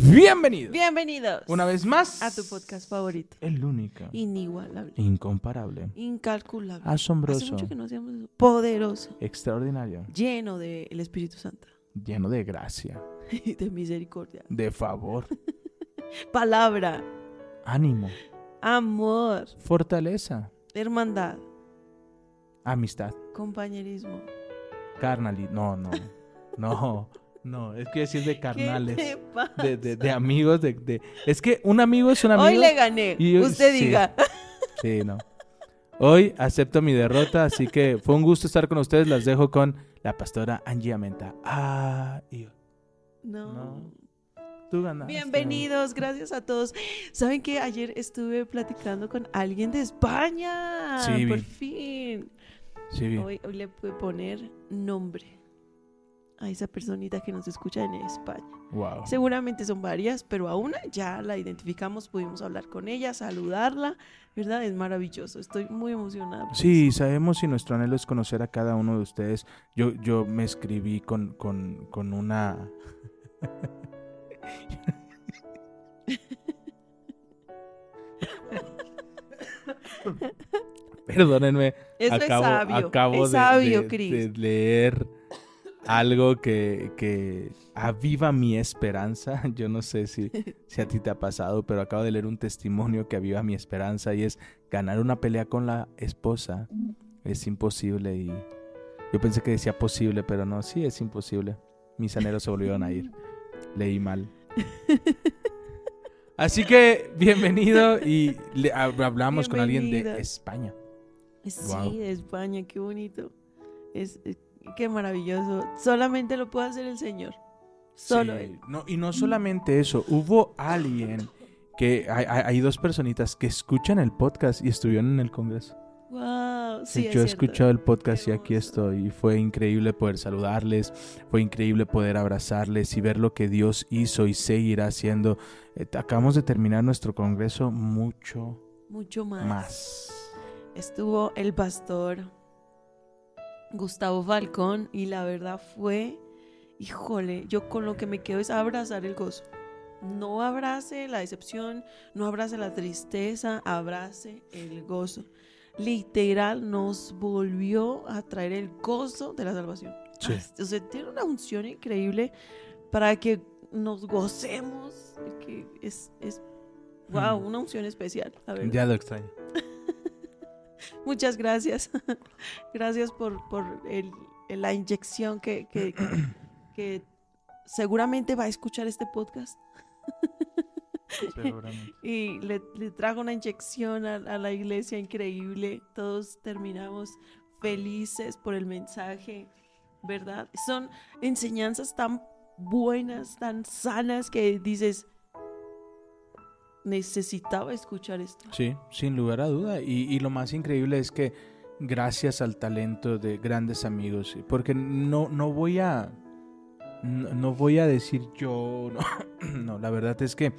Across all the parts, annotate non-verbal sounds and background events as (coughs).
Bienvenidos. Bienvenidos Una vez más. a tu podcast favorito. El único. Inigualable, Incomparable. incalculable. Hace Asombroso. mucho que no hacíamos eso. Poderoso, Extraordinario. lleno del Espíritu Santo Lleno de gracia. (laughs) y de misericordia. De favor. (laughs) Palabra, ánimo. amor, Fortaleza. hermandad, Amistad. compañerismo. Carnalidad. No, no. No. (laughs) No. Es que decir de (laughs) ¿Qué carnales. te pasa? De, de, de amigos. De, de- Es que un amigo es un amigo. Hoy le gané. y yo- Usted sí. diga. (laughs) Sí, no. Hoy acepto mi derrota, así que fue un gusto estar con ustedes. Las dejo con la pastora Angie Amenta. Ah, y No. No. tú ganaste. Bienvenidos, gracias a todos. ¿Saben que ayer estuve platicando con alguien de España? Sí, Por fin. Sí, bien. Hoy, hoy le pude poner nombre a esa personita que nos escucha en España. Wow. Seguramente son varias, pero a una ya la identificamos, pudimos hablar con ella, saludarla, ¿verdad? Es maravilloso, estoy muy emocionada. Sí, sabemos y nuestro anhelo es conocer a cada uno de ustedes. Yo, yo me escribí con, con, con una... (laughs) Perdónenme, Eso acabo, es sabio, acabo es de- sabio, de, Cris. de leer algo que, que aviva mi esperanza. (laughs) Yo no sé si, si a ti te ha pasado, pero acabo de leer un testimonio que aviva mi esperanza y es ganar una pelea con la esposa. Es imposible y yo pensé que decía posible, pero no, sí es imposible. Mis anhelos se volvieron a ir. Leí mal. (laughs) Así que bienvenido y le- hab- hablamos con alguien de España. Sí, de España, qué bonito. Es, es- qué maravilloso. Solamente lo puede hacer el Señor. Solo Sí, Él. No, y no solamente eso, hubo alguien que hay, dos personitas que escuchan el podcast y estuvieron en el Congreso. Wow, sí, es Yo he escuchado el podcast y aquí estoy. Y fue increíble poder saludarles, fue increíble poder abrazarles y ver lo que Dios hizo y seguirá haciendo. Eh, acabamos de terminar nuestro Congreso mucho Mucho más. más. Estuvo el pastor Gustavo Falcón y la verdad fue, híjole, yo con lo que me quedo es abrazar el gozo. No abrace la decepción, no abrace la tristeza, abrace el gozo. Literal nos volvió a traer el gozo de la salvación. Sí. O sea, tiene una unción increíble para que nos gocemos. Que es, es wow, una unción especial. la. Ya lo extraño. Muchas gracias. (laughs) gracias por, por el- la inyección que, que, (clears throat) que seguramente va a escuchar este podcast. Seguramente. (laughs) Y le, le trajo una inyección a, a la iglesia increíble. Todos terminamos felices por el mensaje, ¿verdad? Son enseñanzas tan buenas, tan sanas que dices, necesitaba escuchar esto. Sí, sin lugar a duda. Y, y lo más increíble es que gracias al talento de grandes amigos, porque no, no voy a no, no voy a decir yo, no, (clears throat) no, la verdad es que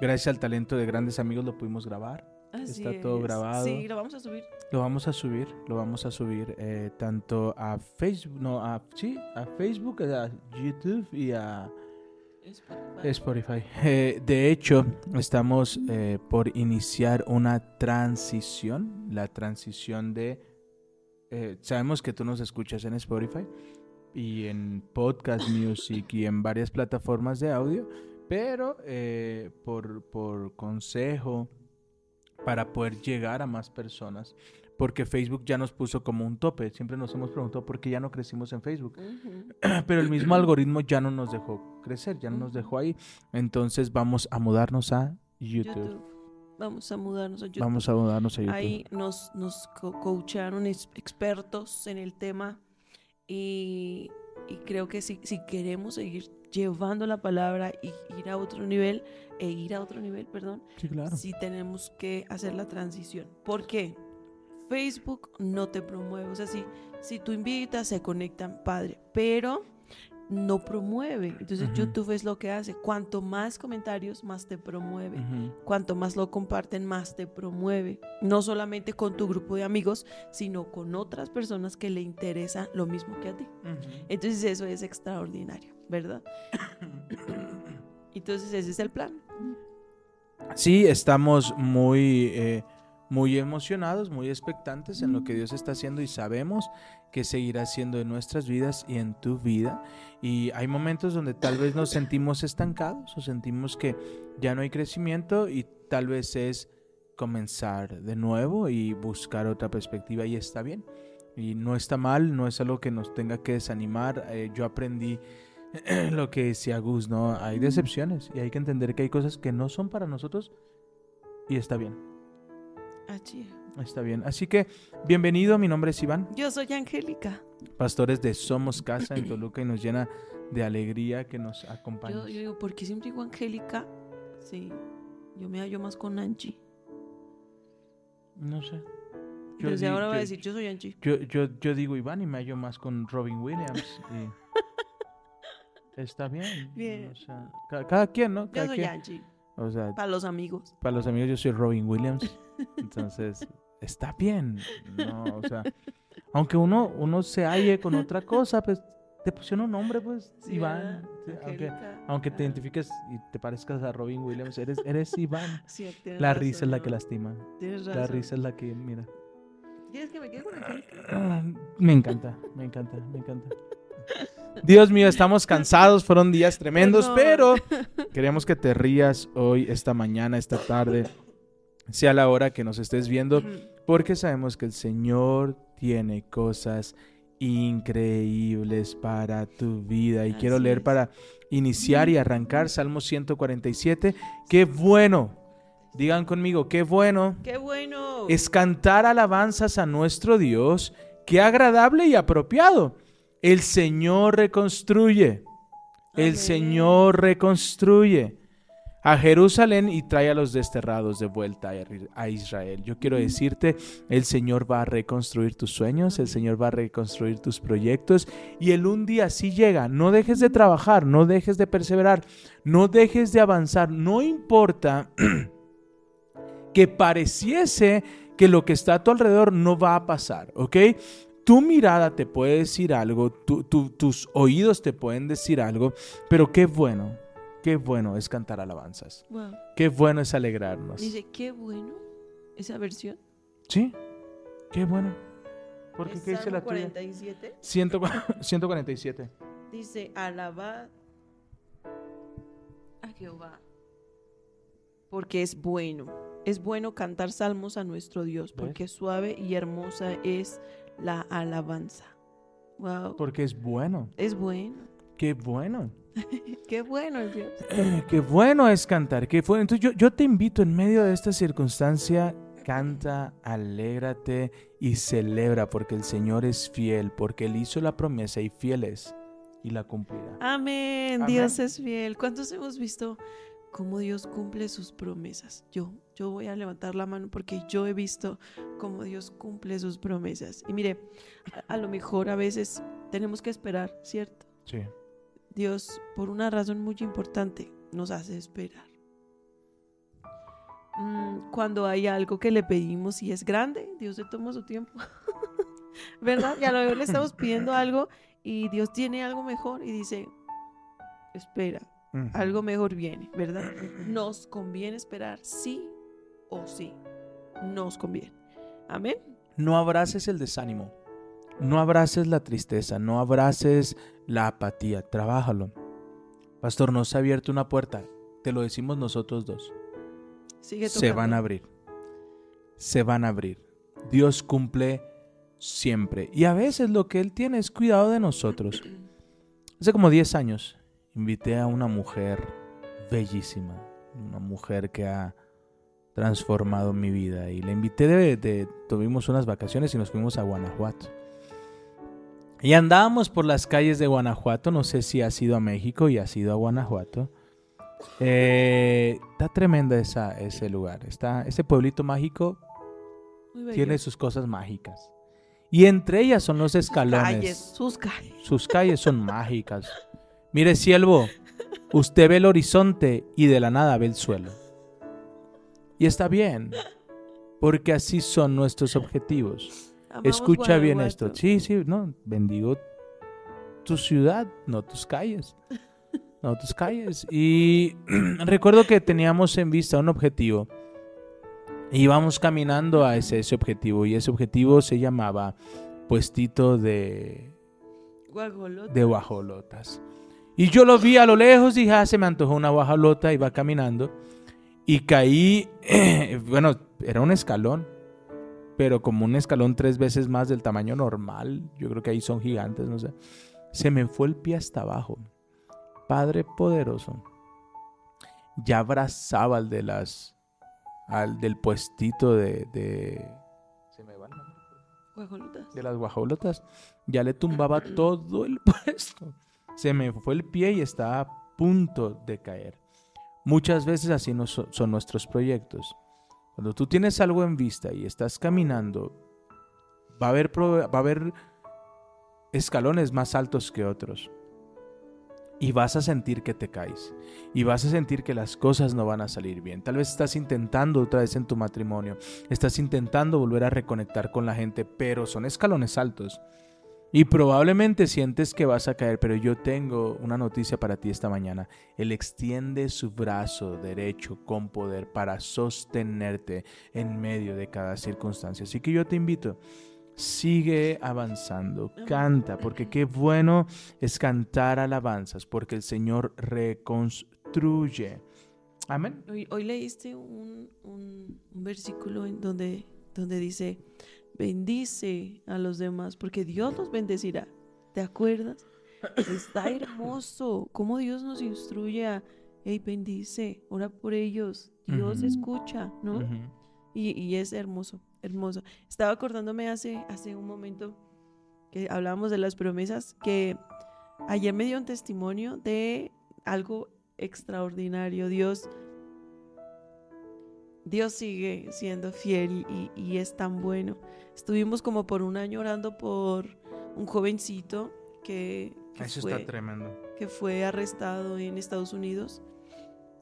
gracias al talento de grandes amigos lo pudimos grabar. Así Está todo grabado. Sí, lo vamos a subir. Lo vamos a subir, lo vamos a subir eh, tanto a Facebook, no, a, sí, a Facebook, a YouTube y a Spotify. (laughs) Eh, de hecho, estamos eh, por iniciar una transición. La transición de... eh, sabemos que tú nos escuchas en Spotify y en Podcast Music y en varias plataformas de audio, pero por, por consejo para poder llegar a más personas, porque Facebook ya nos puso como un tope. Siempre nos hemos preguntado por qué ya no crecimos en Facebook (clears throat) pero el mismo algoritmo ya no nos dejó crecer, ya no nos dejó ahí. Entonces vamos a mudarnos a YouTube. YouTube. Vamos a mudarnos a YouTube. Vamos a mudarnos a YouTube. Ahí nos, nos co- coacharon ex- expertos en el tema y, y creo que si, si queremos seguir llevando la palabra y ir a otro nivel, e ir a otro nivel, perdón, Sí, claro. sí tenemos que hacer la transición. ¿Por qué? Facebook no te promueve. O sea, si, si tú invitas, se conectan, padre, pero no promueve. Entonces. YouTube es lo que hace. Cuanto más comentarios, más te promueve. Cuanto más lo comparten, más te promueve. No solamente con tu grupo de amigos, sino con otras personas que le interesa lo mismo que a ti. Entonces eso es extraordinario, ¿verdad? (coughs) Entonces ese es el plan. Sí, estamos muy, eh, muy emocionados, muy expectantes en lo que Dios está haciendo y sabemos que seguirá haciendo en nuestras vidas y en tu vida. Y hay momentos donde tal vez nos sentimos estancados o sentimos que ya no hay crecimiento y tal vez es comenzar de nuevo y buscar otra perspectiva y está bien. Y no está mal, no es algo que nos tenga que desanimar. Eh, yo aprendí (clears throat) lo que decía Gus, ¿no? Hay decepciones y hay que entender que hay cosas que no son para nosotros y está bien. Así. Está bien. Así que, bienvenido, mi nombre es Iván. Yo soy Angélica. Pastores de Somos Casa en (clears throat) Toluca y nos llena de alegría que nos acompañes. Yo, yo digo, ¿por qué siempre digo Angélica? Sí, yo me hallo más con Angie. No sé. Desde di- ahora voy a yo- decir, yo soy Angie. Yo, yo, yo digo Iván y me hallo más con Robin Williams. y (laughs) está bien. Bien. O sea, ca- cada, quien, ¿no? Yo Cada soy quien. Angie. O sea, Para los amigos. para los amigos yo soy Robin Williams. Entonces, está bien. No, o sea, aunque uno, uno se halle con otra cosa, pues te pusieron un nombre, pues, Sí, Iván. aunque, aunque te identifiques y te parezcas a Robin Williams, eres, eres Iván. (laughs) sí, La razón, risa es la que lastima. Tienes razón. La risa es la que, mira. ¿Quieres que me quede con (clears throat) Me encanta, me encanta, me encanta. Dios mío, estamos cansados, fueron días tremendos, pero (laughs) queremos que te rías hoy, esta mañana, esta tarde, sea la hora que nos estés viendo, porque sabemos que el Señor tiene cosas increíbles para tu vida. Y quiero leer es. para iniciar y arrancar Salmo 147. Qué bueno, digan conmigo, qué bueno ¡Qué bueno! es cantar alabanzas a nuestro Dios, qué agradable y apropiado. El Señor reconstruye, el Amén. Señor reconstruye a Jerusalén y trae a los desterrados de vuelta a Israel. Yo quiero decirte, el Señor va a reconstruir tus sueños, el Señor va a reconstruir tus proyectos y el un día sí llega. No dejes de trabajar, no dejes de perseverar, no dejes de avanzar, no importa (clears throat) que pareciese que lo que está a tu alrededor no va a pasar, ¿ok? Tu mirada te puede decir algo, tu- tu- tus oídos te pueden decir algo, pero qué bueno, qué bueno es cantar alabanzas, Wow. qué bueno es alegrarnos. Dice, qué bueno esa versión. ¿Sí? Qué bueno. ¿Por qué dice la tuya? 47. 100 147. Dice, alabad a Jehová, porque es bueno. Es bueno cantar salmos a nuestro Dios, porque suave y hermosa es la alabanza. Wow. Porque es bueno. Es bueno. Qué bueno. (laughs) Qué bueno es Dios. Eh, qué bueno es cantar, qué bueno. Entonces yo, yo te invito en medio de esta circunstancia, canta, alégrate y celebra porque el Señor es fiel, porque Él hizo la promesa y fiel es y la cumplirá. Amén. Amén. Dios es fiel. ¿Cuántos hemos visto cómo Dios cumple sus promesas? Yo, yo voy a levantar la mano porque yo he visto cómo Dios cumple sus promesas. Y mire, a, a lo mejor a veces tenemos que esperar, ¿cierto? Sí. Dios, por una razón muy importante, nos hace esperar. Mm, Cuando hay algo que le pedimos y es grande, Dios se toma su tiempo. (laughs) ¿Verdad? Y a lo mejor le estamos pidiendo algo y Dios tiene algo mejor y dice, espera, algo mejor viene, ¿verdad? Nos conviene esperar sí o sí. Nos conviene. Amén. No abraces el desánimo, no abraces la tristeza, no abraces la apatía, trabájalo. Pastor, nos ha abierto una puerta, te lo decimos nosotros dos. Sigue se van a abrir. Se van a abrir. Dios cumple siempre. Y a veces lo que Él tiene es cuidado de nosotros. Hace como 10 años invité a una mujer bellísima, una mujer que ha transformado mi vida. Y la invité de, de- tuvimos unas vacaciones y nos fuimos a Guanajuato. Y andábamos por las calles de Guanajuato, no sé si has ido a México y has ido a Guanajuato. Eh, está tremenda esa, ese lugar. Está, ese pueblito mágico tiene sus cosas mágicas. Y entre ellas son los escalones. calles, sus calles. Sus calles son mágicas. Mire, siervo, usted ve el horizonte y de la nada ve el suelo. Y está bien, porque así son nuestros objetivos. Amamos Escucha bien esto. Sí, sí, no, bendigo tu ciudad, no tus calles. no tus calles. Y (clears throat) recuerdo que teníamos en vista un objetivo. Íbamos caminando a ese, ese objetivo y ese objetivo se llamaba puestito de, de guajolotas. Y yo lo vi a lo lejos y dije, ah, se me antojó una guajolota, iba caminando y caí, (clears throat) bueno, era un escalón, pero como un escalón tres veces más del tamaño normal, yo creo que ahí son gigantes, no sé. Se me fue el pie hasta abajo. Padre poderoso. Ya abrazaba al de las, al del puestito de, de se me van Guajolotas. De las guajolotas. Ya le tumbaba (clears throat) todo el puesto. Se me fue el pie y estaba a punto de caer. Muchas veces así no son nuestros proyectos. Cuando tú tienes algo en vista y estás caminando, va a haber, escalones más altos que otros. Y vas a sentir que te caes. Y vas a sentir que las cosas no van a salir bien. Tal vez estás intentando otra vez en tu matrimonio. Estás intentando volver a reconectar con la gente, pero son escalones altos. Y probablemente sientes que vas a caer, pero yo tengo una noticia para ti esta mañana. Él extiende su brazo derecho con poder para sostenerte en medio de cada circunstancia. Así que yo te invito, sigue avanzando, canta, porque qué bueno es cantar alabanzas, porque el Señor reconstruye. Amén. Hoy, leíste un, versículo en donde, donde dice bendice a los demás, porque Dios los bendecirá. ¿Te acuerdas? Está hermoso cómo Dios nos instruye a, hey, bendice, ora por ellos, Dios escucha, ¿no? y, es hermoso, hermoso. Estaba acordándome hace, hace un momento que hablábamos de las promesas, que ayer me dio un testimonio de algo extraordinario. Dios Dios sigue siendo fiel y, es tan bueno. Estuvimos como por un año orando por un jovencito que, fue, tremendo. que fue arrestado en Estados Unidos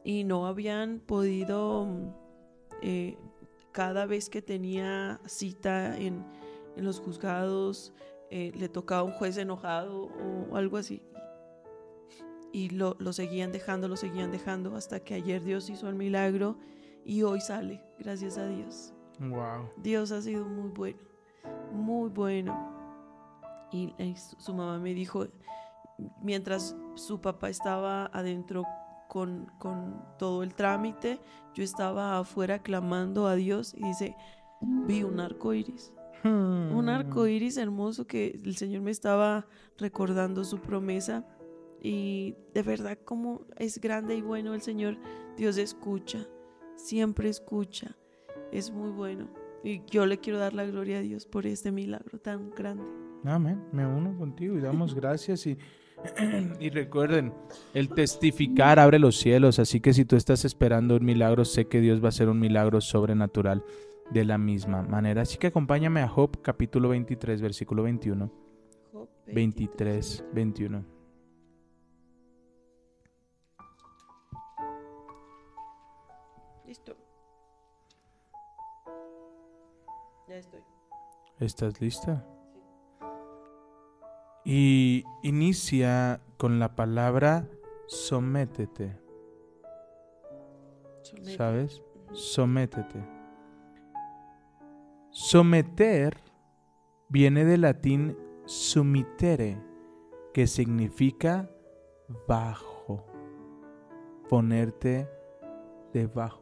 y no habían podido, eh, cada vez que tenía cita en, los juzgados, eh, le tocaba un juez enojado o algo así. Y lo, lo seguían dejando, lo seguían dejando hasta que ayer Dios hizo el milagro y hoy sale, gracias a Dios. Wow. Dios ha sido muy bueno, muy bueno. Y, su mamá me dijo, mientras su papá estaba adentro con, con, todo el trámite, yo estaba afuera clamando a Dios y dice, vi un arco iris. Un arco iris hermoso que el Señor me estaba recordando su promesa. Y de verdad, como es grande y bueno el Señor, Dios escucha siempre escucha. Es muy bueno. Y yo le quiero dar la gloria a Dios por este milagro tan grande. Amén. Me uno contigo y damos (laughs) gracias y, (clears throat) y recuerden, el testificar abre los cielos, así que si tú estás esperando un milagro, sé que Dios va a hacer un milagro sobrenatural de la misma manera. Así que acompáñame a Job capítulo 23, versículo 21. Job 23 21. Listo. Ya estoy. ¿Estás lista? Y inicia con la palabra sométete. ¿Sabes? Sométete. Someter viene del latín sumitere, que significa bajo, ponerte debajo.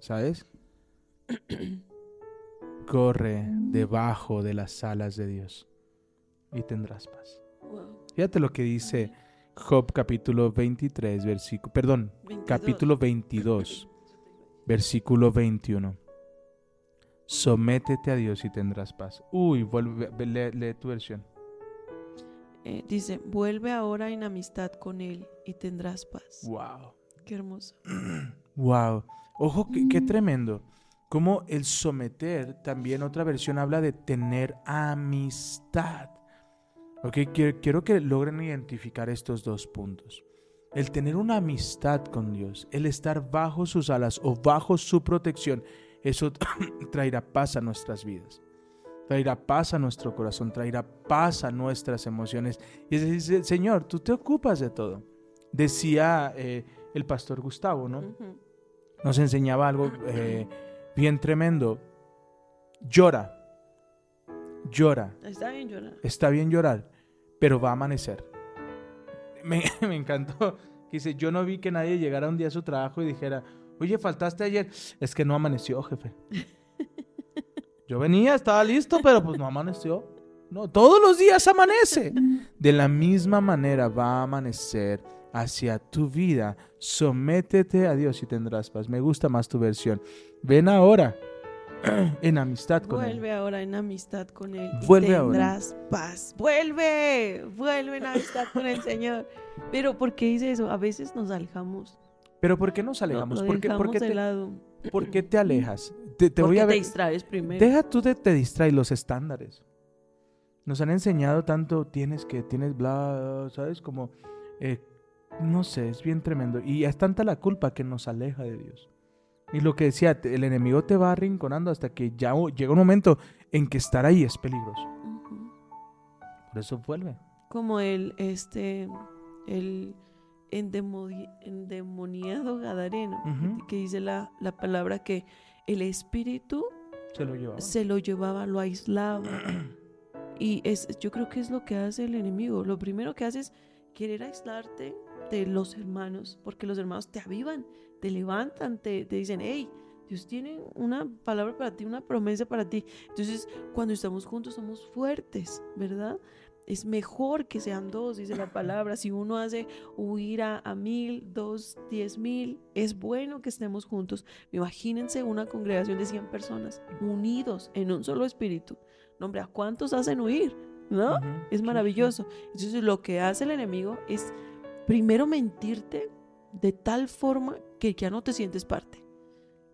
¿Sabes? (clears throat) Corre debajo de las alas de Dios y tendrás paz. Fíjate lo que dice Job capítulo 23, versículo, perdón, capítulo 22, versículo 21. Sométete a Dios y tendrás paz. Uy, vuelve, lee, tu versión. Eh, dice, vuelve ahora en amistad con Él y tendrás paz. Wow. Qué hermoso. (clears throat) wow. Ojo, qué, tremendo. Como el someter, también otra versión habla de tener amistad. Ok, quiero, que logren identificar estos dos puntos. El tener una amistad con Dios, el estar bajo sus alas o bajo su protección, eso (coughs) traerá paz a nuestras vidas. Traerá paz a nuestro corazón, traerá paz a nuestras emociones. Y es decir, Señor, tú te ocupas de todo. Decía eh, el pastor Gustavo, ¿no? Nos enseñaba algo eh, bien tremendo. Llora, llora, Está bien llorar. está bien llorar, pero va a amanecer. Me, (laughs) me encantó. que Dice, yo no vi que nadie llegara un día a su trabajo y dijera, oye, faltaste ayer. Es que no amaneció, jefe. (laughs) Yo venía, estaba listo, pero pues no amaneció. No, todos los días amanece. De la misma manera va a amanecer hacia tu vida. Sométete a Dios y tendrás paz. Me gusta más tu versión. Ven ahora (clears throat) en amistad con Él. Vuelve ahora en amistad con Él. y Vuelve ahora. tendrás paz. Vuelve, vuelve en amistad con el Señor. Pero ¿por qué dice eso? A veces nos alejamos. Pero ¿por qué nos alejamos? lo ¿Por qué, por te, lado. por qué te alejas? Te, te Porque voy a te ver. distraes primero. Deja tú de te distraes los estándares. Nos han enseñado tanto, tienes que, tienes bla, ¿sabes? Como, eh, no sé, es bien tremendo. Y es tanta la culpa que nos aleja de Dios. Y lo que decía, el enemigo te va arrinconando hasta que ya llega un momento en que estar ahí es peligroso. Por eso vuelve. Como el, este, el endemoni- endemoniado gadareno, que dice la, la palabra que el espíritu Se lo llevaba. se lo llevaba, lo aislaba. (clears throat) Y es, yo creo que es lo que hace el enemigo. Lo primero que hace es querer aislarte de los hermanos, porque los hermanos te avivan, te levantan, te, te dicen, hey, Dios tiene una palabra para ti, una promesa para ti. Entonces, cuando estamos juntos somos fuertes, ¿verdad? Es mejor que sean dos, dice la palabra. Si uno hace huir a, a mil, dos, diez mil, es bueno que estemos juntos. Imagínense una congregación de 100 personas unidos en un solo espíritu. No, hombre, ¿a cuántos hacen huir? ¿No? Es maravilloso. Entonces lo que hace el enemigo es primero mentirte de tal forma que ya no te sientes parte.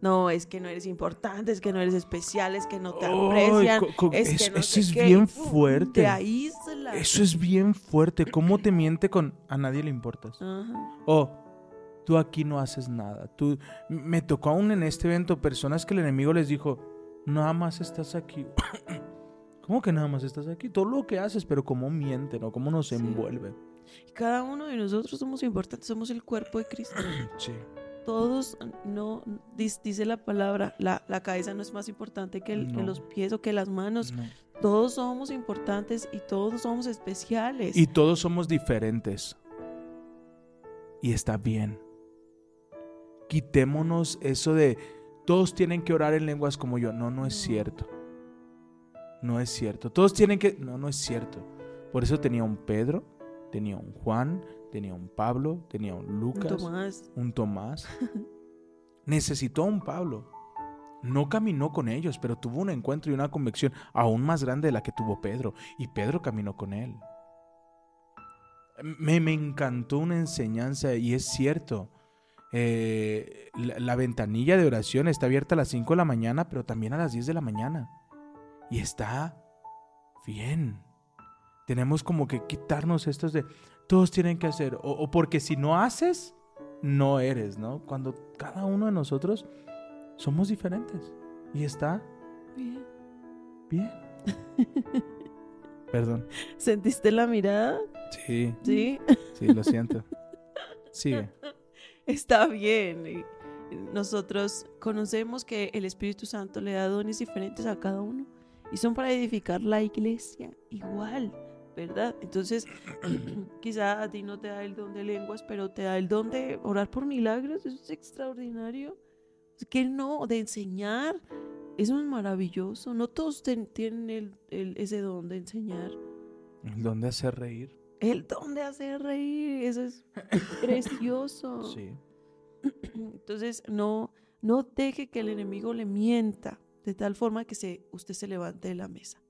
No, es que no eres importante, es que no eres especial, es que no te aprecian, es eso que no eso sé es qué, bien fuerte. Te aísla. Eso es bien fuerte. ¿Cómo te miente con a nadie le importas? Ajá. Oh, tú aquí no haces nada. Tú me tocó aún en este evento personas que el enemigo les dijo, nada más estás aquí. (coughs) ¿Cómo que nada más estás aquí? Todo lo que haces, pero cómo mienten o cómo nos Sí. envuelven. Y cada uno de nosotros somos importantes, somos el cuerpo de Cristo. (clears throat) Sí. Todos no, dice la palabra, la, la cabeza no es más importante que, el- que No. los pies o que las manos. No. Todos somos importantes y todos somos especiales. Y todos somos diferentes. Y está bien. Quitémonos eso de todos tienen que orar en lenguas como yo. No, no es cierto. No es cierto. Todos tienen que... No, no es cierto. Por eso tenía un Pedro, tenía un Juan, tenía un Pablo, tenía un Un Lucas, Tomás. un Tomás. (laughs) Necesitó un Pablo. No caminó con ellos, pero tuvo un encuentro y una convicción aún más grande de la que tuvo Pedro. Y Pedro caminó con él. Me, me encantó una enseñanza y es cierto. eh, la, la ventanilla de oración está abierta a las 5 de la mañana, pero también a las 10 de la mañana. Y está bien. Tenemos como que quitarnos estos de todos tienen que hacer. O, o porque si no haces, no eres, ¿no? Cuando cada uno de nosotros somos diferentes. Y está Bien. bien. (laughs) Perdón. ¿Sentiste la mirada? Sí, Sí. sí, lo siento. Sigue. (laughs) Está bien. Nosotros conocemos que el Espíritu Santo le da dones diferentes a cada uno y son para edificar la iglesia igual, ¿verdad? Entonces, (clears throat) quizá a ti no te da el don de lenguas, pero te da el don de orar por milagros, eso es extraordinario. Que no, de enseñar, eso es maravilloso. No todos ten- tienen el- el- ese don de enseñar. ¿Dónde hacer reír? El don de hacer reír, eso es (laughs) precioso. Sí. (clears throat) Entonces, no, no deje que el enemigo le mienta de tal forma que se, usted se levante de la mesa.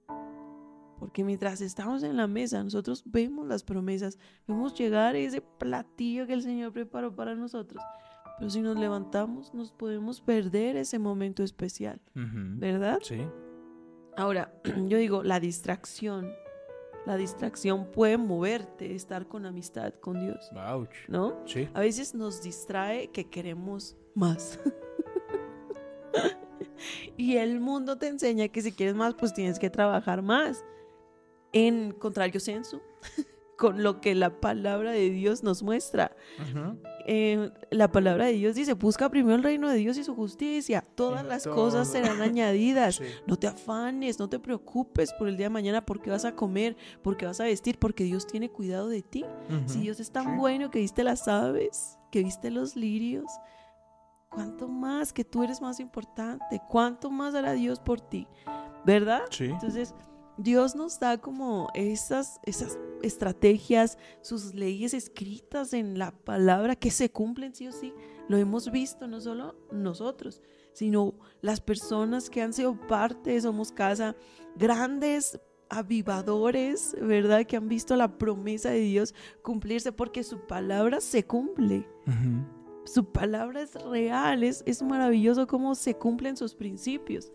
Porque mientras estamos en la mesa, nosotros vemos las promesas, vemos llegar ese platillo que el Señor preparó para nosotros. Pero si nos levantamos, nos podemos perder ese momento especial. ¿verdad? Sí. Ahora, (clears throat) yo digo, la distracción, la distracción puede moverte, estar con amistad con Dios, Ouch. ¿no? Sí. A veces nos distrae que queremos más. (laughs) y el mundo te enseña que si quieres más, pues tienes que trabajar más. En contrario sensu, (laughs) con lo que la palabra de Dios nos muestra. Eh, la palabra de Dios dice, busca primero el reino de Dios y su justicia. Todas las cosas serán añadidas. No te afanes, no te preocupes por el día de mañana porque vas a comer, porque vas a vestir, porque Dios tiene cuidado de ti. Si Dios es tan bueno que viste las aves, que viste los lirios, ¿cuánto más que tú eres más importante? ¿Cuánto más hará Dios por ti? ¿Verdad? Entonces, Dios nos da como esas, esas estrategias, sus leyes escritas en la palabra que se cumplen sí o sí. Lo hemos visto no solo nosotros, sino las personas que han sido parte Somos Casa, grandes avivadores, ¿verdad? Que han visto la promesa de Dios cumplirse porque su palabra se cumple su palabra es real, es, maravilloso cómo se cumplen sus principios,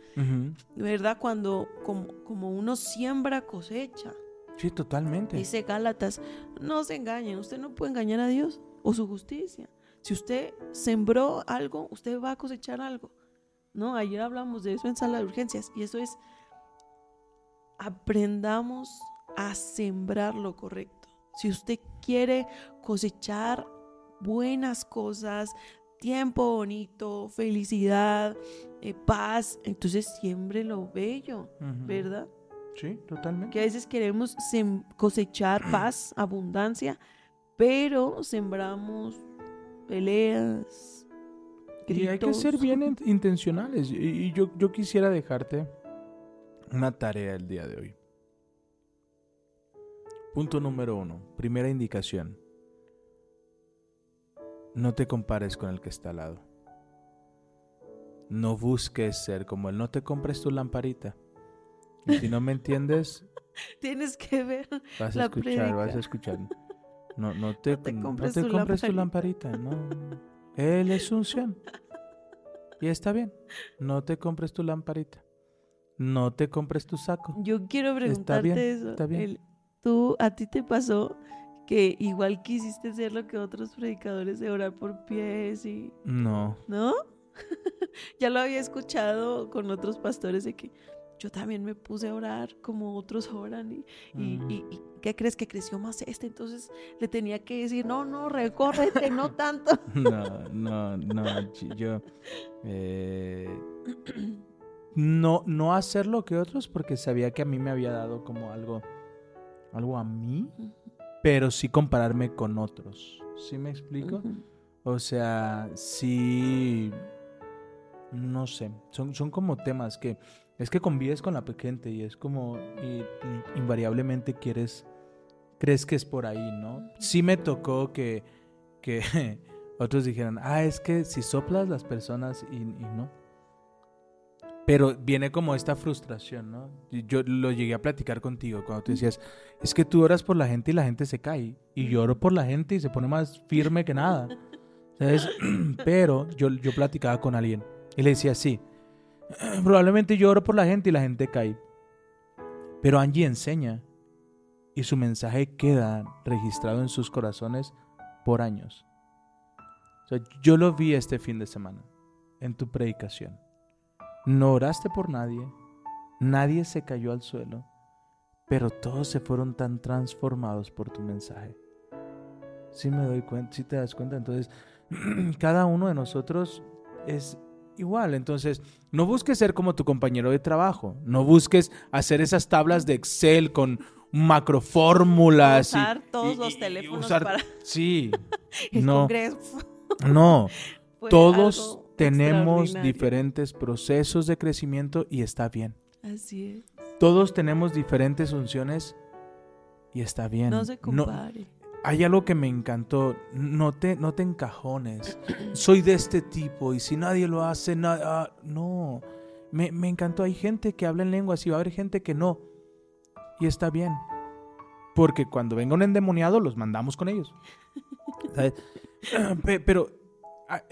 ¿verdad? Cuando como, como, uno siembra cosecha. Sí, totalmente. Dice Gálatas, no se engañen, usted no puede engañar a Dios o su justicia. Si usted sembró algo, usted va a cosechar algo. No, ayer hablamos de eso en sala de urgencias y eso es, aprendamos a sembrar lo correcto. Si usted quiere cosechar buenas cosas, tiempo bonito, felicidad, eh, paz. Entonces siempre lo bello, ¿verdad? Sí, totalmente. Que a veces queremos cosechar (clears throat) paz, abundancia, pero sembramos peleas. Y hay que ser bien (laughs) intencionales. Y, yo, yo quisiera dejarte una tarea el día de hoy. Punto número uno, primera indicación. No te compares con el que está al lado. No busques ser como él. No te compres tu lamparita. Y si no me entiendes, (laughs) tienes que ver. Vas a escuchar, vas a escuchar. No, no (laughs) te, compres, tu, lamparita. No. Él es unción. Y está bien. No te compres tu lamparita. No te compres tu saco. Yo quiero preguntarte eso. Está bien. ¿Tú, a ti te pasó que igual quisiste ser lo que otros predicadores de orar por pies y... No. ¿No? (laughs) ya lo había escuchado con otros pastores de que yo también me puse a orar como otros oran y, y, ¿qué crees que creció más este? Entonces le tenía que decir, no, no, recórrete, no (laughs) tanto. (laughs) no, no, no, yo... Eh, no, no hacer lo que otros porque sabía que a mí me había dado como algo, algo a mí pero sí compararme con otros. ¿Sí me explico? O sea, sí, no sé, son, son como temas que es que convives con la gente y es como invariablemente quieres, crees que es por ahí, ¿no? Sí me tocó que, que (laughs) otros dijeran, ah, es que si soplas las personas y, y no. Pero viene como esta frustración, ¿no? Yo lo llegué a platicar contigo cuando tú decías, es que tú oras por la gente y la gente se cae. Y yo oro por la gente y se pone más firme que nada. (laughs) ¿Sabes? (clears throat) Pero yo, yo platicaba con alguien y le decía, sí, (clears throat) probablemente yo oro por la gente y la gente cae. Pero Angie enseña y su mensaje queda registrado en sus corazones por años. yo lo vi este fin de semana en tu predicación. No oraste por nadie, nadie se cayó al suelo, pero todos se fueron tan transformados por tu mensaje. Si me doy cuenta, si te das cuenta, entonces (clears throat) cada uno de nosotros es igual. Entonces, no busques ser como tu compañero de trabajo, no busques hacer esas tablas de Excel con macrofórmulas. Usar todos los teléfonos para. Sí. (laughs) no. No. (laughs) Todos tenemos diferentes procesos de crecimiento y está bien. Así es. Todos tenemos diferentes funciones y está bien. No se compare. hay algo que me encantó. No te, no te encajones. Soy de este tipo y si nadie lo hace, nada. Ah, no. Me, me encantó. Hay gente que habla en lenguas y va a haber gente que no. Y está bien. Porque cuando venga un endemoniado, los mandamos con ellos. (laughs) Pero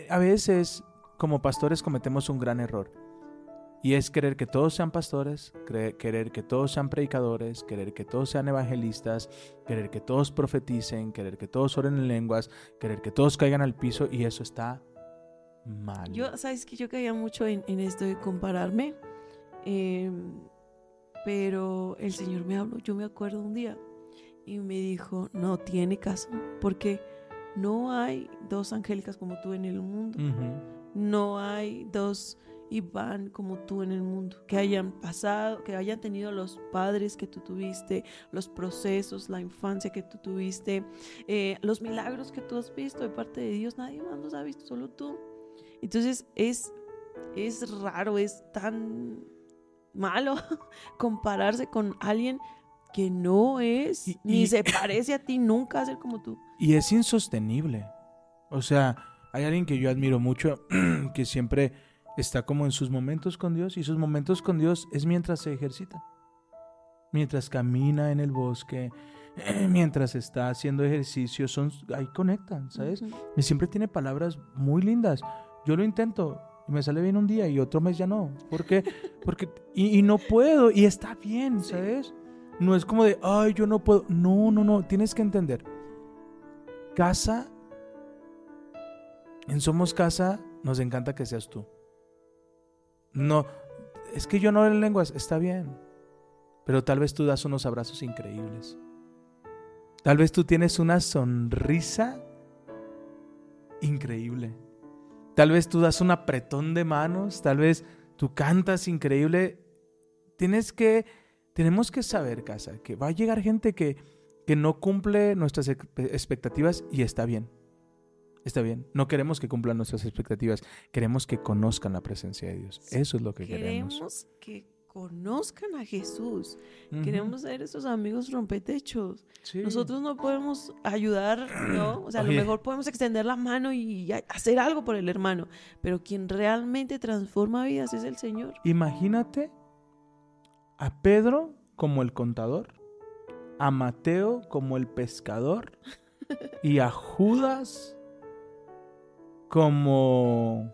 a, veces como pastores cometemos un gran error. Y es querer que todos sean pastores, querer que todos sean predicadores, querer que todos sean evangelistas, querer que todos profeticen, querer que todos oren en lenguas, querer que todos caigan al piso y eso está mal. Yo, sabes que yo caía mucho en, esto de compararme, em, pero el Señor me habló, yo me acuerdo un día y me dijo, no tiene caso, porque no hay dos angélicas como tú en el mundo, no hay dos Iván como tú en el mundo, que hayan pasado, que hayan tenido los padres que tú tuviste, los procesos, la infancia que tú tuviste, eh, los milagros que tú has visto de parte de Dios, nadie más los ha visto, solo tú. Entonces es, es raro, es tan malo (laughs) compararse con alguien que no es, ni se parece a ti, nunca a ser como tú. Y es insostenible. O sea, hay alguien que yo admiro mucho, (clears throat) que siempre está como en sus momentos con Dios, y sus momentos con Dios es mientras se ejercita. Mientras camina en el bosque, (clears throat) mientras está haciendo ejercicio, son, ahí conectan, ¿sabes? Y siempre tiene palabras muy lindas. Yo lo intento, y me sale bien un día y otro mes ya no. ¿Por qué? (laughs) Porque, y, no puedo, y está bien, ¿sabes? No es como de, ay, yo no puedo. No, no, no, tienes que entender. Casa, en Somos Casa, nos encanta que seas tú. No, es que yo no hablo lenguas, está bien. Pero tal vez tú das unos abrazos increíbles. Tal vez tú tienes una sonrisa increíble. Tal vez tú das un apretón de manos, tal vez tú cantas increíble. Tienes que, tenemos que saber, casa, que va a llegar gente que, que no cumple nuestras expectativas y está bien. Está bien. No queremos que cumplan nuestras expectativas. Queremos que conozcan la presencia de Dios. Eso es lo que queremos. Queremos que conozcan a Jesús. Queremos ser esos amigos rompetechos. Nosotros no podemos ayudar, ¿no? O sea, a lo mejor podemos extender la mano y hacer algo por el hermano, pero quien realmente transforma vidas es el Señor. Imagínate a Pedro como el contador, a Mateo como el pescador (laughs) y a Judas como...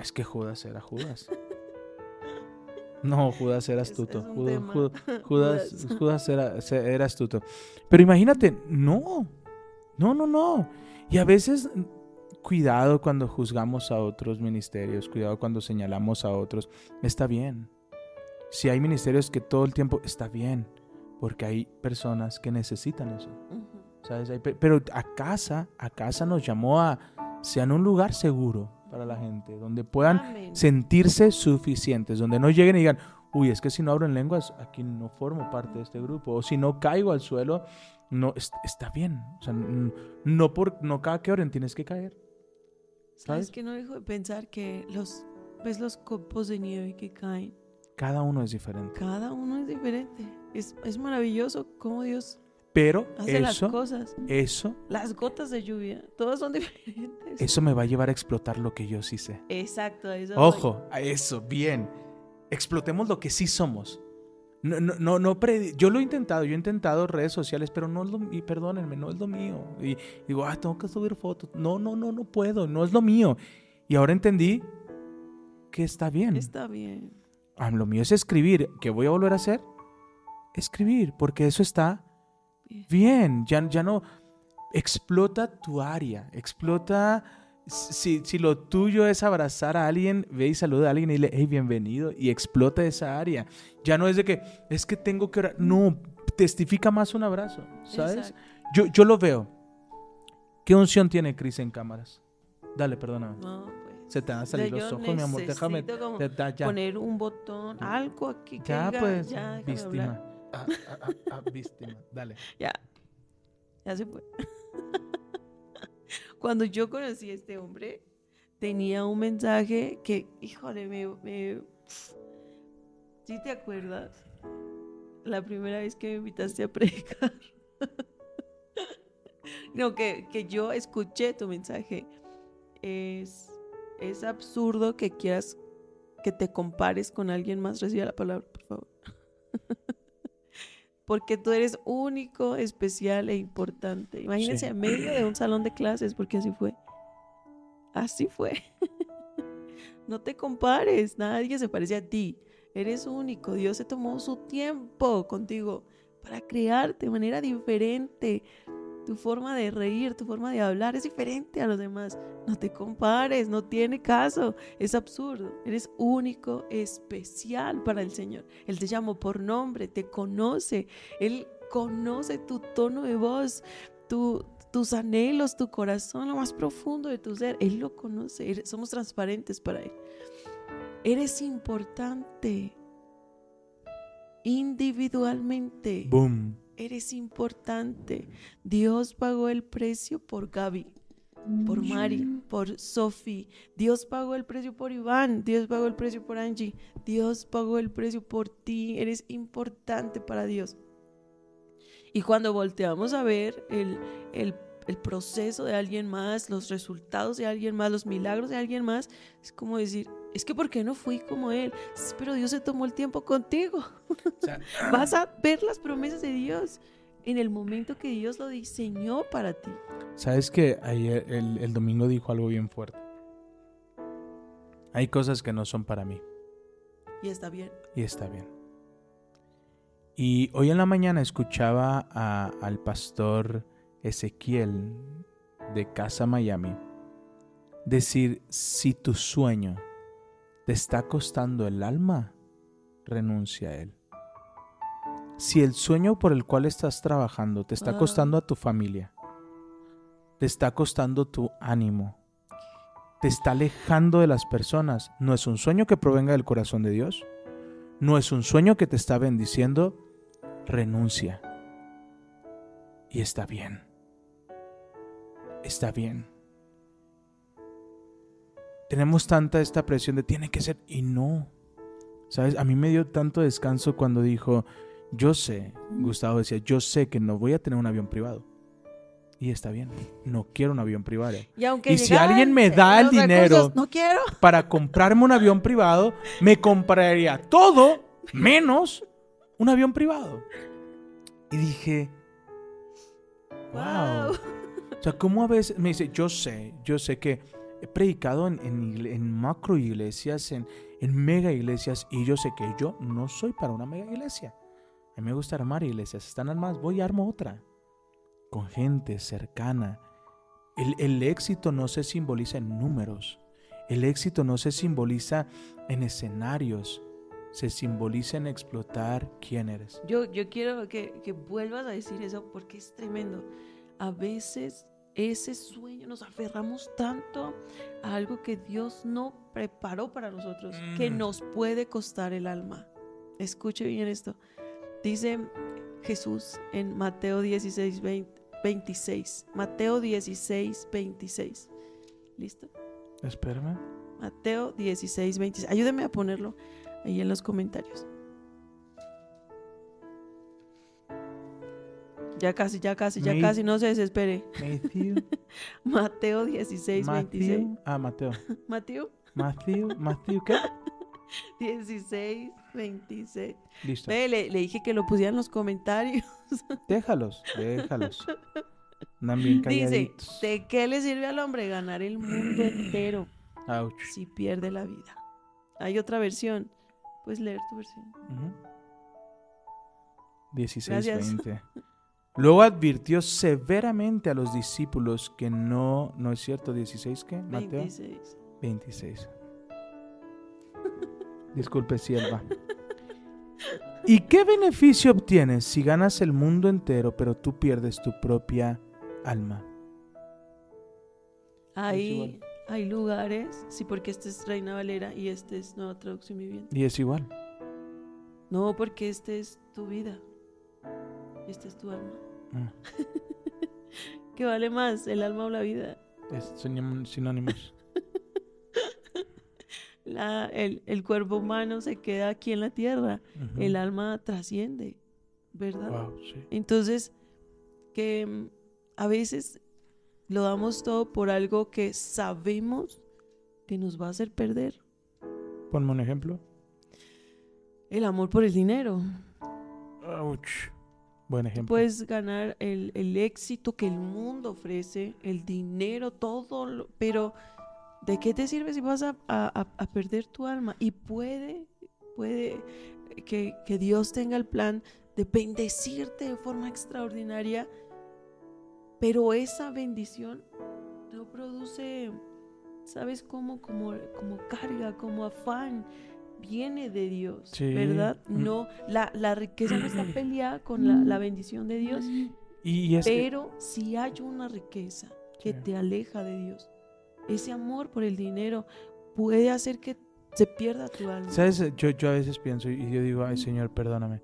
Es que Judas era Judas. (laughs) No, Judas era astuto. Judas, Judas, (laughs) era, era, astuto. Pero imagínate, no. No, no, no. Y a veces, cuidado cuando juzgamos a otros ministerios, cuidado cuando señalamos a otros. Está bien. Si hay ministerios que todo el tiempo está bien, porque hay personas que necesitan eso. ¿Sabes? Pero a casa, a casa nos llamó a sean un lugar seguro para la gente, donde puedan sentirse suficientes, donde no lleguen y digan, uy, es que si no abro en lenguas, aquí no formo parte de este grupo, o si no caigo al suelo, no está bien. O sea, no por no cada que oren tienes que caer. ¿Sabes? que no dejo de pensar que los ves los copos de nieve que caen. Cada uno es diferente. Cada uno es diferente. Es, es maravilloso cómo Dios pero Hace eso, las cosas. eso, las gotas de lluvia, todas son (laughs) diferentes. Eso me va a llevar a explotar lo que yo sí sé. Exacto, eso. Ojo, a eso, bien. Explotemos lo que sí somos. No, no, no, no yo lo he intentado, yo he intentado redes sociales, pero no es lo y perdónenme, no es lo mío. Y digo, ah, tengo que subir fotos. No, no, no, no puedo, no es lo mío. Y ahora entendí que está bien. Está bien. Ah, lo mío es escribir. ¿Qué voy a volver a hacer? Escribir, porque eso está bien, ya, ya no explota tu área, explota, si, si, lo tuyo es abrazar a alguien, ve y saluda a alguien y le, hey, bienvenido, y explota esa área. Ya no es de que, es que tengo que orar, no, testifica más un abrazo, ¿sabes? Yo, yo lo veo. ¿Qué unción tiene Cris en cámaras? Dale, perdóname. No, pues. Se te van a salir los ojos, mi amor. Déjame. Poner un botón, algo aquí que Ya, pues, víctima. Ah, víctima. Dale. (laughs) Ya. Ya se fue. (laughs) Cuando yo conocí a este hombre, tenía un mensaje que, híjole, me. me ¿Sí te acuerdas? La primera vez que me invitaste a predicar. (laughs) no, que, que yo escuché tu mensaje. Es, es absurdo que quieras que te compares con alguien más. Reciba la palabra, por favor porque tú eres único, especial e importante. Imagínense en medio de un salón de clases, porque así fue. Así fue. (laughs) no te compares, nadie se parece a ti. Eres único. Dios se tomó su tiempo contigo para crearte de manera diferente. Tu forma de reír, tu forma de hablar es diferente a los demás. No te compares, no tiene caso. Es absurdo. Eres único, especial para el Señor. Él te llamó por nombre, te conoce. Él conoce tu tono de voz, tu, tus anhelos, tu corazón, lo más profundo de tu ser. Él lo conoce. Somos transparentes para Él. Eres importante individualmente. Boom. Eres importante. Dios pagó el precio por Gaby, por Mari, por Sophie. Dios pagó el precio por Iván. Dios pagó el precio por Angie. Dios pagó el precio por ti. Eres importante para Dios. Y cuando volteamos a ver el, el, el proceso de alguien más, los resultados de alguien más, los milagros de alguien más, es como decir, es que ¿por qué no fui como él? Pero Dios se tomó el tiempo contigo. (laughs) Vas a ver las promesas de Dios en el momento que Dios lo diseñó para ti. ¿Sabes que ayer, el, el domingo dijo algo bien fuerte? Hay cosas que no son para mí. Y está bien. Y está bien. Y hoy en la mañana escuchaba a- al pastor Ezequiel de Casa Miami decir, si tu sueño te está costando el alma, renuncia a él. Si el sueño por el cual estás trabajando te está Ah. costando a tu familia, te está costando tu ánimo, te está alejando de las personas, no es un sueño que provenga del corazón de Dios, no es un sueño que te está bendiciendo, renuncia. Y está bien. Está bien. Tenemos tanta esta presión de tiene que ser y no. ¿Sabes? A mí me dio tanto descanso cuando dijo, yo sé, Gustavo decía, yo sé que no voy a tener un avión privado. Y está bien, no quiero un avión privado. Y, aunque Y si alguien me eh, da el los dinero- recursos, no quiero. (laughs) Para comprarme un avión privado, me compraría todo menos un avión privado. Y dije, wow. Wow. O sea, ¿cómo a veces me dice, yo sé, yo sé que he predicado en, en, en macro iglesias, en, en mega iglesias, y yo sé que yo no soy para una mega iglesia. A mí me gusta armar iglesias, están armadas, voy y armo otra. Con gente cercana. El, el éxito no se simboliza en números. El éxito no se simboliza en escenarios. Se simboliza en explotar quién eres. Yo, yo quiero que, que vuelvas a decir eso porque es tremendo. A veces ese sueño nos aferramos tanto a algo que Dios no preparó para nosotros, que Mm. nos puede costar el alma. Escuche bien esto. Dice Jesús en Mateo 16, 20 26. Mateo 16, 26. ¿Listo? Espérame. Mateo 16, 26. Ayúdeme a ponerlo ahí en los comentarios. Ya casi, ya casi, ya casi, no se desespere. Matthew. (laughs) Mateo 16, 26. Matthew. Ah, Mateo. (laughs) Mateo Matthew. Matthew, ¿qué? (laughs) 16, 26. Listo. Ve, le, le dije que lo pusiera en los comentarios. Déjalos, déjalos. Bien Dice. ¿de qué le sirve al hombre ganar el mundo entero Ouch. si pierde la vida? Hay otra versión. Puedes leer tu versión. Ujú. 16, Gracias. 20. Luego advirtió severamente a los discípulos que no, no es cierto, 16, ¿qué? Mateo 26. 26. (laughs) Disculpe, sierva. ¿Y qué beneficio obtienes si ganas el mundo entero, pero tú pierdes tu propia alma? Hay, hay lugares, sí, porque este es Reina Valera y este es Nueva Traducción Viviente. Y es igual. No, porque este es tu vida. Este es tu alma. Mm, (laughs) ¿Qué vale más, el alma o la vida? es sinim- sinónimos. (laughs) La- el, el cuerpo humano se queda aquí en la tierra, el alma trasciende, ¿verdad? Wow, sí. Entonces, que mm, a veces lo damos todo por algo que sabemos que nos va a hacer perder. Ponme un ejemplo. El amor por el dinero. Ouch. Puedes ganar el, el éxito que el mundo ofrece, el dinero, todo, pero ¿de qué te sirve si vas a, a- a- a perder tu alma? Y puede, puede que, que Dios tenga el plan de bendecirte de forma extraordinaria, Pero esa bendición no produce, ¿sabes cómo? Como, como carga, como afán. Viene de Dios, Sí. ¿verdad? Mm. No, la, la riqueza no está (clears throat) peleada con la, la bendición de Dios, Y, es que- pero si hay una riqueza que Sí. te aleja de Dios, ese amor por el dinero puede hacer que se pierda tu alma. ¿Sabes? Yo, yo a veces pienso y yo digo, ay Señor, perdóname.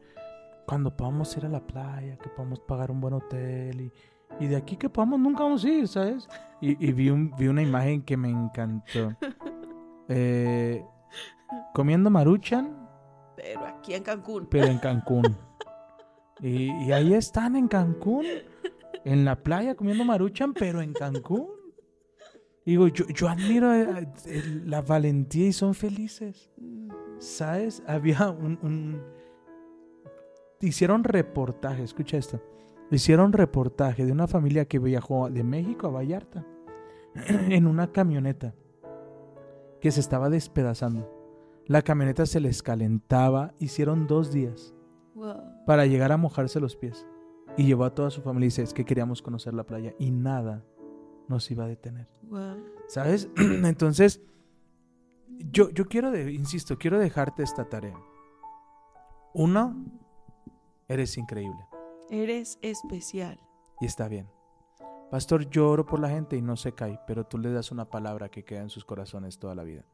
Cuando podamos ir a la playa, que podamos pagar un buen hotel y, y de aquí que podamos nunca vamos a ir, ¿sabes? Y, y vi, un, vi una imagen que me encantó. (laughs) Eh, comiendo maruchan, Pero aquí en Cancún. pero en (laughs) Cancún. Y, y ahí están en Cancún, en la playa comiendo maruchan, pero en Cancún. Digo, yo, yo admiro eh, eh, la valentía y son felices. ¿Sabes? Había un, un- Hicieron reportaje, escucha esto. Hicieron reportaje de una familia que viajó de México a Vallarta (clears throat) en una camioneta que se estaba despedazando. La camioneta se les calentaba. Hicieron dos días Wow. para llegar a mojarse los pies. Y llevó a toda su familia y dice, es que queríamos conocer la playa y nada nos iba a detener. Wow. ¿Sabes? (clears throat) Entonces, yo, yo quiero, de- insisto, quiero dejarte esta tarea. Uno, eres increíble Eres especial. y está bien. Pastor, yo oro por la gente y no se cae, pero tú le das una palabra que queda en sus corazones toda la vida.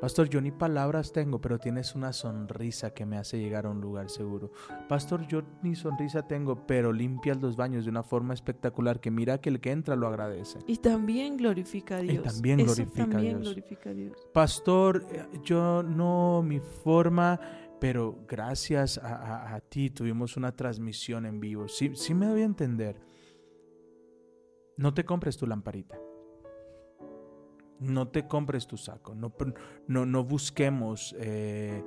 Pastor, yo ni palabras tengo, pero tienes una sonrisa que me hace llegar a un lugar seguro. Pastor, yo ni sonrisa tengo, pero limpias los baños de una forma espectacular que mira que el que entra lo agradece. Y también glorifica a Y Dios. también Eso glorifica a también Dios. glorifica a Dios. Pastor, yo no mi forma, pero gracias a, a- a ti tuvimos una transmisión en vivo. Sí, sí me doy a entender. No te compres tu lamparita. No te compres tu saco. No, no, no busquemos eh,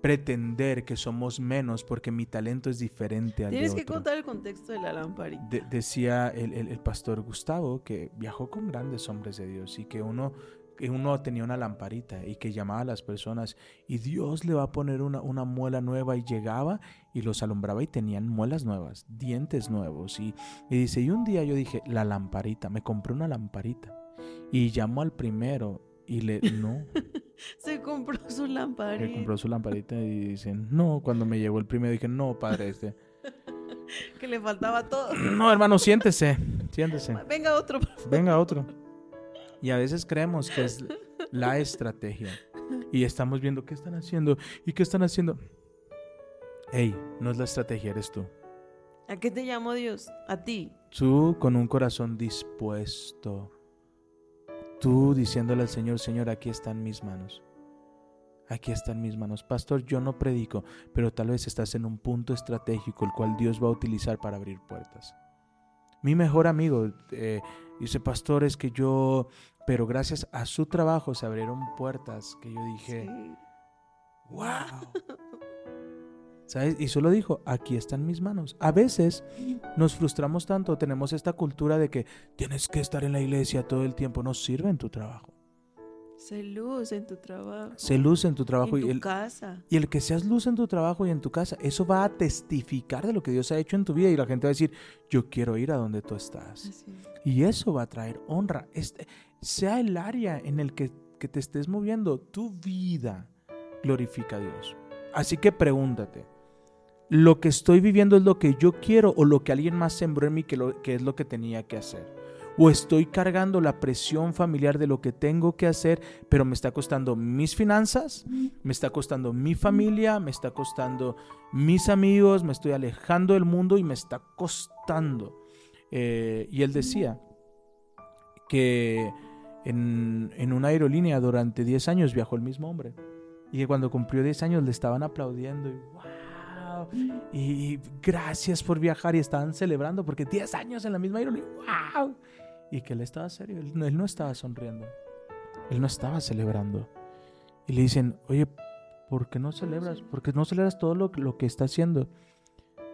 pretender que somos menos porque mi talento es diferente al de Tienes que otro. contar el contexto de la lamparita. De- decía el, el- el pastor Gustavo que viajó con grandes hombres de Dios y que uno, que uno tenía una lamparita y que llamaba a las personas y Dios le va a poner una, una muela nueva y llegaba y los alumbraba y tenían muelas nuevas, dientes nuevos. Y, y dice, y un día yo dije, la lamparita, me compré una lamparita y llamó al primero y le, no, (laughs) Se compró su lamparita. le compró su lamparita y dice, no, cuando me llegó el primero dije, no, padre, este, (laughs) Que le faltaba todo. (clears throat) no, hermano, siéntese, siéntese. Venga otro. por favor. Venga otro. Y a veces creemos que es la estrategia. Y estamos viendo qué están haciendo y qué están haciendo. Ey, no es la estrategia, eres tú. ¿A qué te llamó Dios? A ti. Tú con un corazón dispuesto. Tú diciéndole al Señor, Señor, aquí están mis manos. Aquí están mis manos. Pastor, yo no predico, pero tal vez estás en un punto estratégico el cual Dios va a utilizar para abrir puertas. Mi mejor amigo eh, dice, pastor, es que yo, pero gracias a su trabajo se abrieron puertas que yo dije, Sí. wow. ¿Sabes? Y solo dijo, aquí están mis manos. A veces nos frustramos tanto, tenemos esta cultura de que tienes que estar en la iglesia todo el tiempo, no sirve en tu trabajo. Se luz en tu trabajo. Se luce en tu trabajo en y tu el, casa. y el que seas luz en tu trabajo y en tu casa, eso va a testificar de lo que Dios ha hecho en tu vida y la gente va a decir, yo quiero ir a donde tú estás. Y eso va a traer honra. Este, sea el área en el que, que te estés moviendo, tu vida glorifica a Dios. Así que pregúntate, ¿lo que estoy viviendo es lo que yo quiero o lo que alguien más sembró en mí que, lo, que es lo que tenía que hacer? ¿O estoy cargando la presión familiar de lo que tengo que hacer, pero me está costando mis finanzas, me está costando mi familia, me está costando mis amigos, me estoy alejando del mundo y me está costando? Eh, y él decía que en, en una aerolínea durante 10 años viajó el mismo hombre. Y que cuando cumplió 10 años le estaban aplaudiendo y Y gracias por viajar y estaban celebrando porque 10 años en la misma aerolínea. Wow. Y que él estaba serio, él no, estaba sonriendo. Él no estaba celebrando. Y le dicen, oye, ¿por qué no celebras? ¿Por qué no celebras todo lo que está haciendo?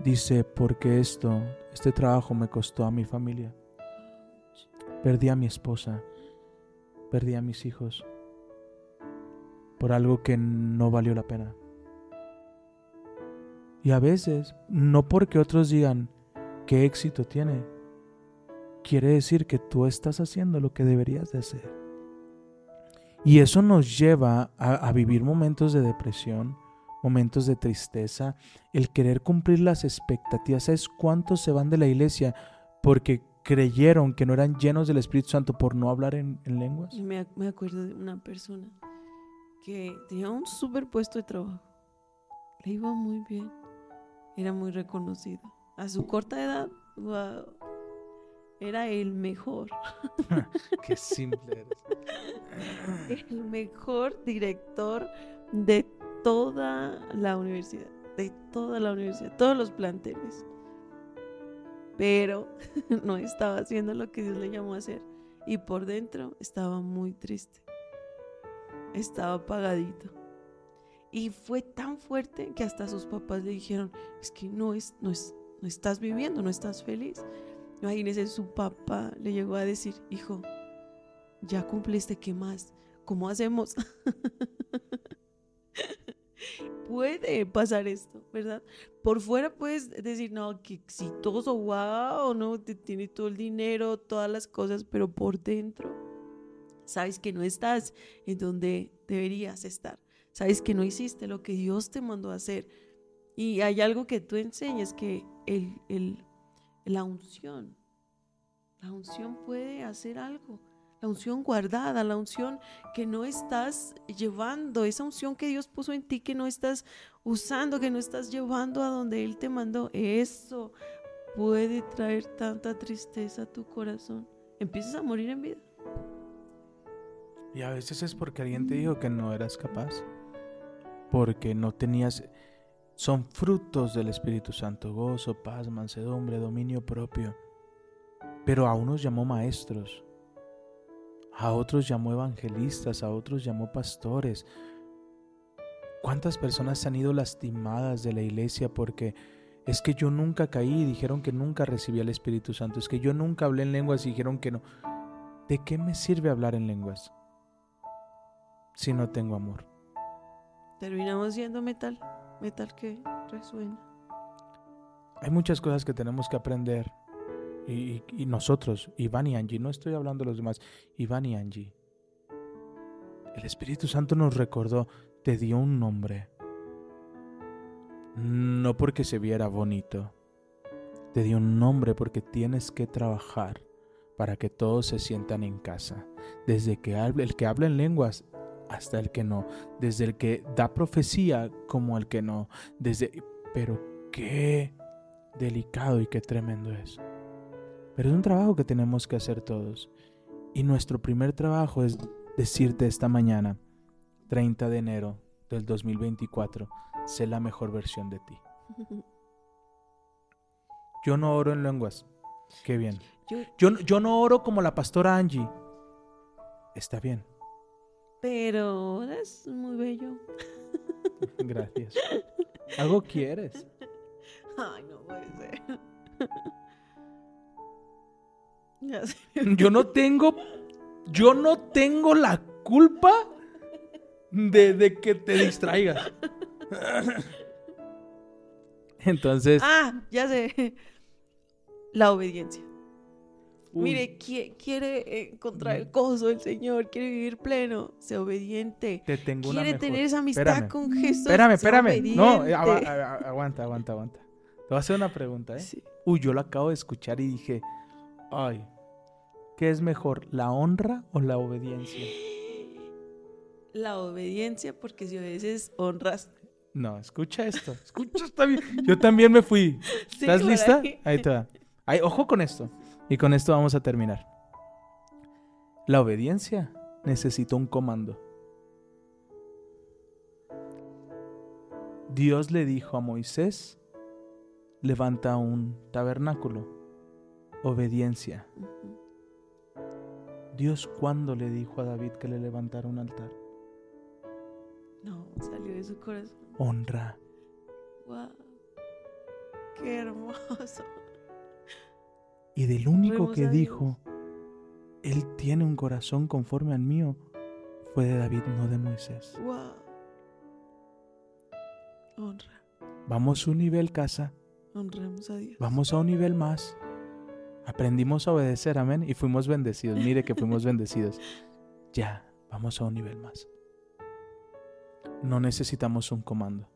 Dice, porque esto, este trabajo me costó a mi familia. Perdí a mi esposa, perdí a mis hijos por algo que no valió la pena. Y a veces, no porque otros digan qué éxito tiene, quiere decir que tú estás haciendo lo que deberías de hacer. Y eso nos lleva a, vivir momentos de depresión, momentos de tristeza, el querer cumplir las expectativas. ¿Sabes cuántos se van de la iglesia porque creyeron que no eran llenos del Espíritu Santo por no hablar en, lenguas? Me, me, acuerdo de una persona que tenía un super puesto de trabajo. Le iba muy bien. Era muy reconocido. A su corta edad, era el mejor. (laughs) (laughs) Qué simple eres. El mejor director de toda la universidad, de toda la universidad, todos los planteles. Pero (laughs) no estaba haciendo lo que Dios le llamó a hacer. Y por dentro estaba muy triste. Estaba apagadito. Y fue tan fuerte que hasta sus papás le dijeron, es que no, es, no, es, no estás viviendo, no estás feliz. Imagínese, su papá le llegó a decir, hijo, ya cumpliste, ¿qué más? ¿Cómo hacemos? (laughs) Puede pasar esto, ¿verdad? Por fuera puedes decir, no, que exitoso, wow, no, tiene todo el dinero, todas las cosas, pero por dentro sabes que no estás en donde deberías estar. Sabes que no hiciste lo que Dios te mandó a hacer. Y hay algo que tú enseñas que el, el la unción. La unción puede hacer algo. La unción guardada, la unción que no estás llevando, esa unción que Dios puso en ti, que no estás usando, que no estás llevando a donde Él te mandó. Eso puede traer tanta tristeza a tu corazón. Empiezas a morir en vida. Y a veces es porque alguien te dijo que no eras capaz. Porque no tenías son frutos del Espíritu Santo, gozo, paz, mansedumbre, dominio propio. Pero a unos llamó maestros, a otros llamó evangelistas, a otros llamó pastores. ¿Cuántas personas han ido lastimadas de la iglesia porque es que yo nunca caí y dijeron que nunca recibí el Espíritu Santo? Es que yo nunca hablé en lenguas y dijeron que no. ¿De qué me sirve hablar en lenguas si no tengo amor? Terminamos siendo metal metal que resuena. Hay muchas cosas que tenemos que aprender. Y, nosotros, Iván y Angie, no estoy hablando de los demás, Iván y Angie. El Espíritu Santo nos recordó, te dio un nombre. No porque se viera bonito. Te dio un nombre porque tienes que trabajar para que todos se sientan en casa. Desde que hable, el que habla en lenguas hasta el que no, desde el que da profecía como el que no, desde pero qué delicado y qué tremendo es. Pero es un trabajo que tenemos que hacer todos. Y nuestro primer trabajo es decirte esta mañana, 30 de enero del 2024, sé la mejor versión de ti. (laughs) Yo no oro en lenguas. Qué bien. Yo, yo no oro como la pastora Angie. Está bien. Pero es muy bello. (laughs) Gracias. ¿Algo quieres? Ay, no puede ser. (laughs) Yo no tengo. Yo no tengo la culpa de, de que te distraigas. (laughs) Entonces. Ah, ya sé. La obediencia. Mire, quiere encontrar el gozo del Señor, quiere vivir pleno, sea obediente. Te tengo quiere tener esa amistad con Jesús. Espérame, espérame. No, eh, aguanta, aguanta, aguanta. Te voy a hacer una pregunta, ¿eh? Uy, yo lo acabo de escuchar y dije, ay, ¿qué es mejor, la honra o la obediencia? (gasps) La obediencia, porque si obedeces, honras. No, escucha esto. Escucha, está bien. Yo también me fui. (laughs) ¿Estás lista? Ahí. te va. ojo con esto. Y con esto vamos a terminar. La obediencia necesita un comando. Dios le dijo a Moisés, levanta un tabernáculo. Obediencia. Dios cuándo le dijo a David que le levantara un altar. No, salió de su corazón. Honra. Wow. Qué hermoso. Y del único que dijo, Él tiene un corazón conforme al mío, fue de David, no de Moisés. Wow. Honra. Vamos a un nivel casa. Honremos a Dios. Vamos a un nivel más. Aprendimos a obedecer, amén, y fuimos bendecidos. Mire que fuimos bendecidos. Ya, vamos a un nivel más. No necesitamos un comando.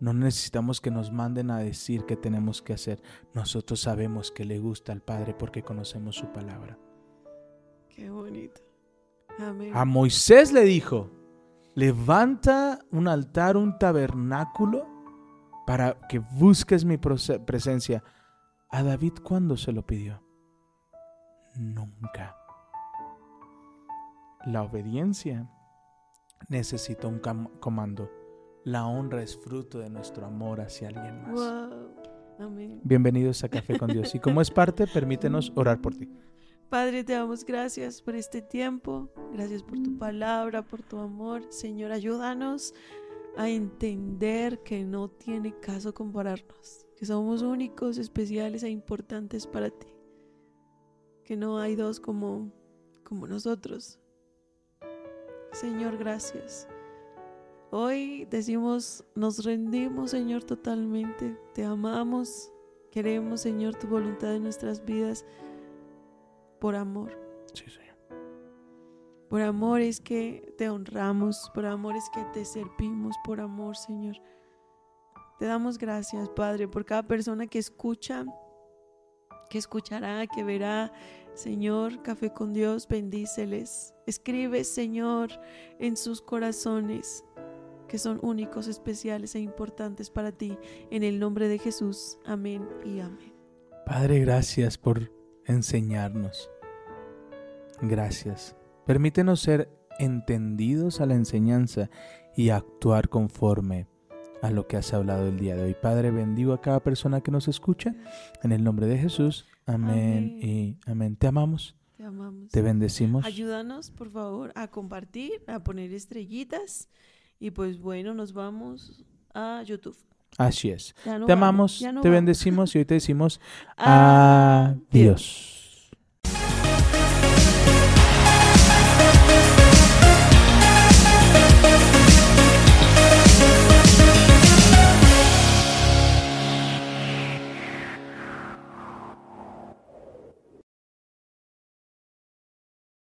No necesitamos que nos manden a decir qué tenemos que hacer. Nosotros sabemos que le gusta al Padre porque conocemos su palabra. Qué bonito. Amén. A Moisés le dijo, levanta un altar, un tabernáculo para que busques mi presencia. ¿A David cuándo se lo pidió? Nunca. La obediencia necesita un comando. La honra es fruto de nuestro amor hacia alguien más. Amén. Bienvenidos a Café con Dios. Y como es parte, permítenos (laughs) orar por ti. Padre, te damos gracias por este tiempo. Gracias por tu palabra, por tu amor. Señor, ayúdanos a entender que no tiene caso compararnos, que somos únicos, especiales e importantes para ti. Que no hay dos como, como nosotros. Señor, gracias. Hoy decimos, nos rendimos, Señor, totalmente. Te amamos. Queremos, Señor, tu voluntad en nuestras vidas por amor. Sí, Señor. Por amor es que te honramos, por amor es que te servimos, por amor, Señor. Te damos gracias, Padre, por cada persona que escucha, que escuchará, que verá. Señor, café con Dios, bendíceles. Escribe, Señor, en sus corazones que son únicos, especiales e importantes para ti. En el nombre de Jesús. Amén y amén. Padre, gracias por enseñarnos. Gracias. Permítenos ser entendidos a la enseñanza y actuar conforme a lo que has hablado el día de hoy. Padre, bendigo a cada persona que nos escucha. En el nombre de Jesús. Amén, y amén. Te amamos. Te amamos. Te bendecimos. Ayúdanos, por favor, a compartir, a poner estrellitas y pues bueno, nos vamos a YouTube. Así es. te amamos, te bendecimos y hoy te decimos (laughs) adiós.